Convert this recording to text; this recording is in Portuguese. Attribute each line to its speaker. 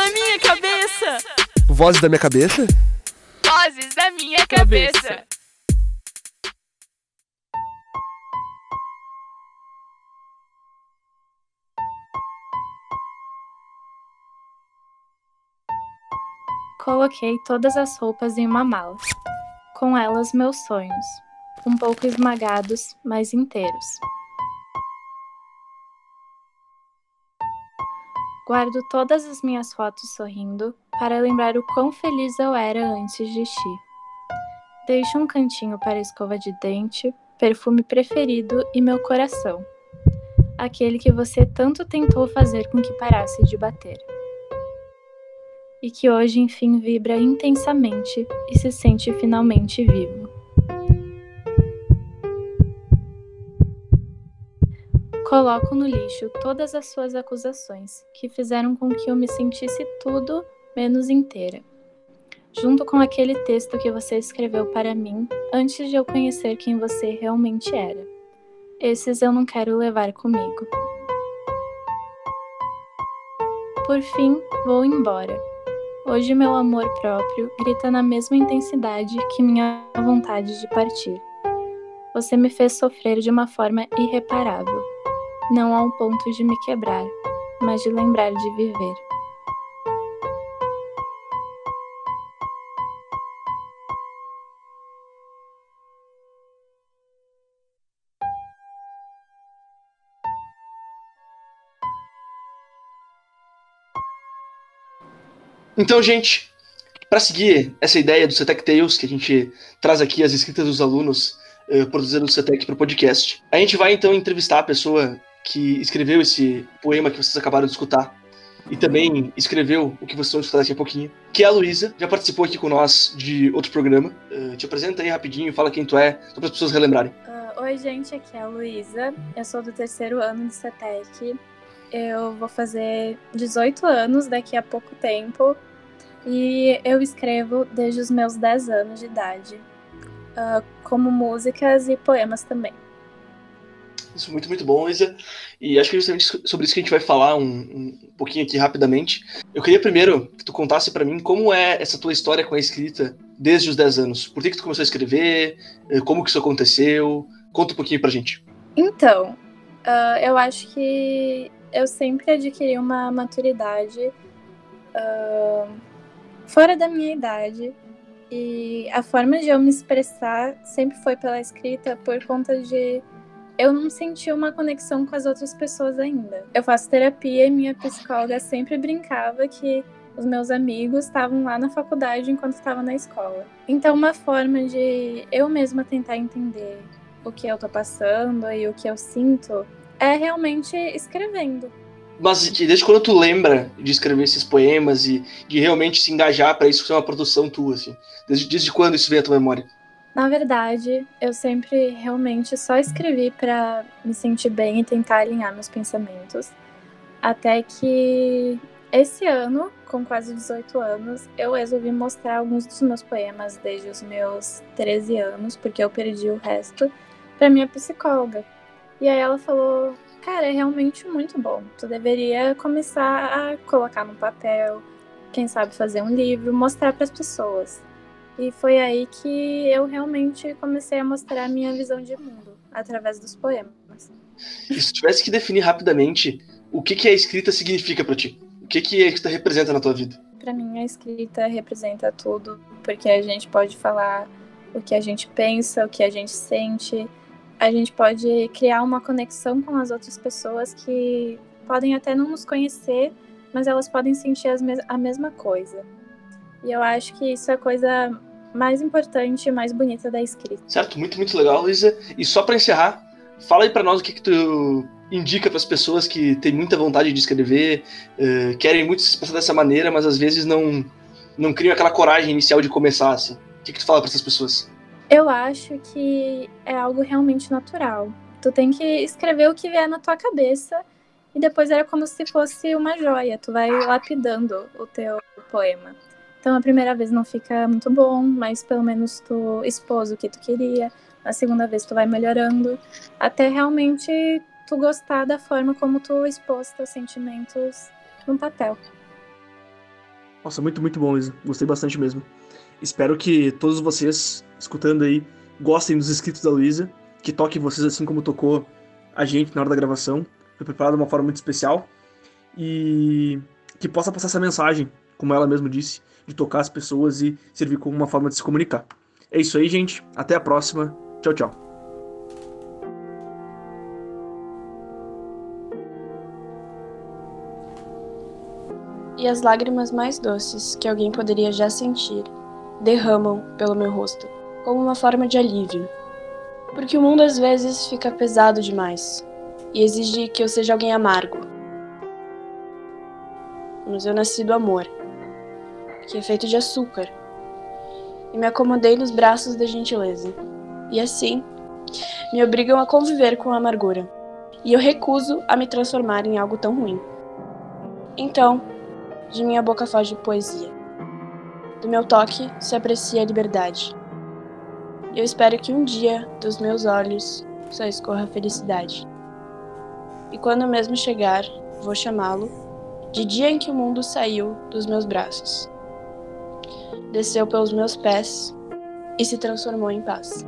Speaker 1: da minha cabeça.
Speaker 2: Vozes da minha cabeça?
Speaker 1: Vozes da minha cabeça.
Speaker 3: Coloquei todas as roupas em uma mala. Com elas, meus sonhos, um pouco esmagados, mas inteiros. Guardo todas as minhas fotos sorrindo para lembrar o quão feliz eu era antes de ti. Deixo um cantinho para escova de dente, perfume preferido e meu coração. Aquele que você tanto tentou fazer com que parasse de bater. E que hoje enfim vibra intensamente e se sente finalmente vivo. Coloco no lixo todas as suas acusações, que fizeram com que eu me sentisse tudo menos inteira. Junto com aquele texto que você escreveu para mim antes de eu conhecer quem você realmente era. Esses eu não quero levar comigo. Por fim, vou embora. Hoje meu amor próprio grita na mesma intensidade que minha vontade de partir. Você me fez sofrer de uma forma irreparável não ao ponto de me quebrar, mas de lembrar de viver.
Speaker 2: Então, gente, para seguir essa ideia do CETEC Tales, que a gente traz aqui as escritas dos alunos uh, produzindo o CETEC para o podcast, a gente vai então entrevistar a pessoa que escreveu esse poema que vocês acabaram de escutar e também escreveu o que vocês vão escutar daqui a pouquinho, que é a Luísa, já participou aqui com nós de outro programa. Uh, te apresenta aí rapidinho, fala quem tu é, só para as pessoas relembrarem.
Speaker 3: Uh, oi, gente, aqui é a Luísa, eu sou do terceiro ano de CETEC. Eu vou fazer 18 anos daqui a pouco tempo e eu escrevo desde os meus 10 anos de idade, uh, como músicas e poemas também.
Speaker 2: Isso muito, muito bom, Isa. E acho que é justamente sobre isso que a gente vai falar um, um pouquinho aqui rapidamente. Eu queria primeiro que tu contasse para mim como é essa tua história com a escrita desde os 10 anos. Por que, que tu começou a escrever? Eh, como que isso aconteceu? Conta um pouquinho pra gente.
Speaker 3: Então, uh, eu acho que eu sempre adquiri uma maturidade uh, fora da minha idade. E a forma de eu me expressar sempre foi pela escrita por conta de eu não senti uma conexão com as outras pessoas ainda. Eu faço terapia e minha psicóloga sempre brincava que os meus amigos estavam lá na faculdade enquanto estava na escola. Então, uma forma de eu mesma tentar entender o que eu tô passando e o que eu sinto é realmente escrevendo.
Speaker 2: Mas desde quando tu lembra de escrever esses poemas e de realmente se engajar para isso ser uma produção tua, assim? Desde, desde quando isso veio à tua memória?
Speaker 3: Na verdade, eu sempre realmente só escrevi para me sentir bem e tentar alinhar meus pensamentos. Até que esse ano, com quase 18 anos, eu resolvi mostrar alguns dos meus poemas desde os meus 13 anos, porque eu perdi o resto, para minha psicóloga. E aí ela falou: Cara, é realmente muito bom. Tu deveria começar a colocar no papel, quem sabe fazer um livro, mostrar para as pessoas. E foi aí que eu realmente comecei a mostrar a minha visão de mundo, através dos poemas.
Speaker 2: E se tivesse que definir rapidamente o que, que a escrita significa para ti? O que, que a escrita representa na tua vida?
Speaker 3: Para mim, a escrita representa tudo, porque a gente pode falar o que a gente pensa, o que a gente sente, a gente pode criar uma conexão com as outras pessoas que podem até não nos conhecer, mas elas podem sentir a mesma coisa. E eu acho que isso é a coisa mais importante e mais bonita da escrita.
Speaker 2: Certo, muito, muito legal, Luísa. E só para encerrar, fala aí para nós o que, que tu indica para as pessoas que têm muita vontade de escrever, uh, querem muito se expressar dessa maneira, mas às vezes não, não criam aquela coragem inicial de começar. Assim. O que, que tu fala para essas pessoas?
Speaker 3: Eu acho que é algo realmente natural. Tu tem que escrever o que vier na tua cabeça e depois é como se fosse uma joia. Tu vai lapidando o teu poema. Então a primeira vez não fica muito bom, mas pelo menos tu expôs o que tu queria. A segunda vez tu vai melhorando, até realmente tu gostar da forma como tu expôs teus sentimentos no papel.
Speaker 2: Nossa, muito, muito bom, Luísa. Gostei bastante mesmo. Espero que todos vocês, escutando aí, gostem dos escritos da Luísa, que toque vocês assim como tocou a gente na hora da gravação. Foi preparado de uma forma muito especial. E que possa passar essa mensagem, como ela mesma disse, de tocar as pessoas e servir como uma forma de se comunicar. É isso aí, gente. Até a próxima. Tchau, tchau.
Speaker 4: E as lágrimas mais doces que alguém poderia já sentir derramam pelo meu rosto, como uma forma de alívio. Porque o mundo às vezes fica pesado demais e exige que eu seja alguém amargo. Mas eu nasci do amor, que é feito de açúcar, e me acomodei nos braços da gentileza. E assim, me obrigam a conviver com a amargura, e eu recuso a me transformar em algo tão ruim. Então, de minha boca foge poesia. Do meu toque se aprecia a liberdade. Eu espero que um dia dos meus olhos só escorra a felicidade. E quando mesmo chegar, vou chamá-lo de dia em que o mundo saiu dos meus braços. Desceu pelos meus pés e se transformou em paz.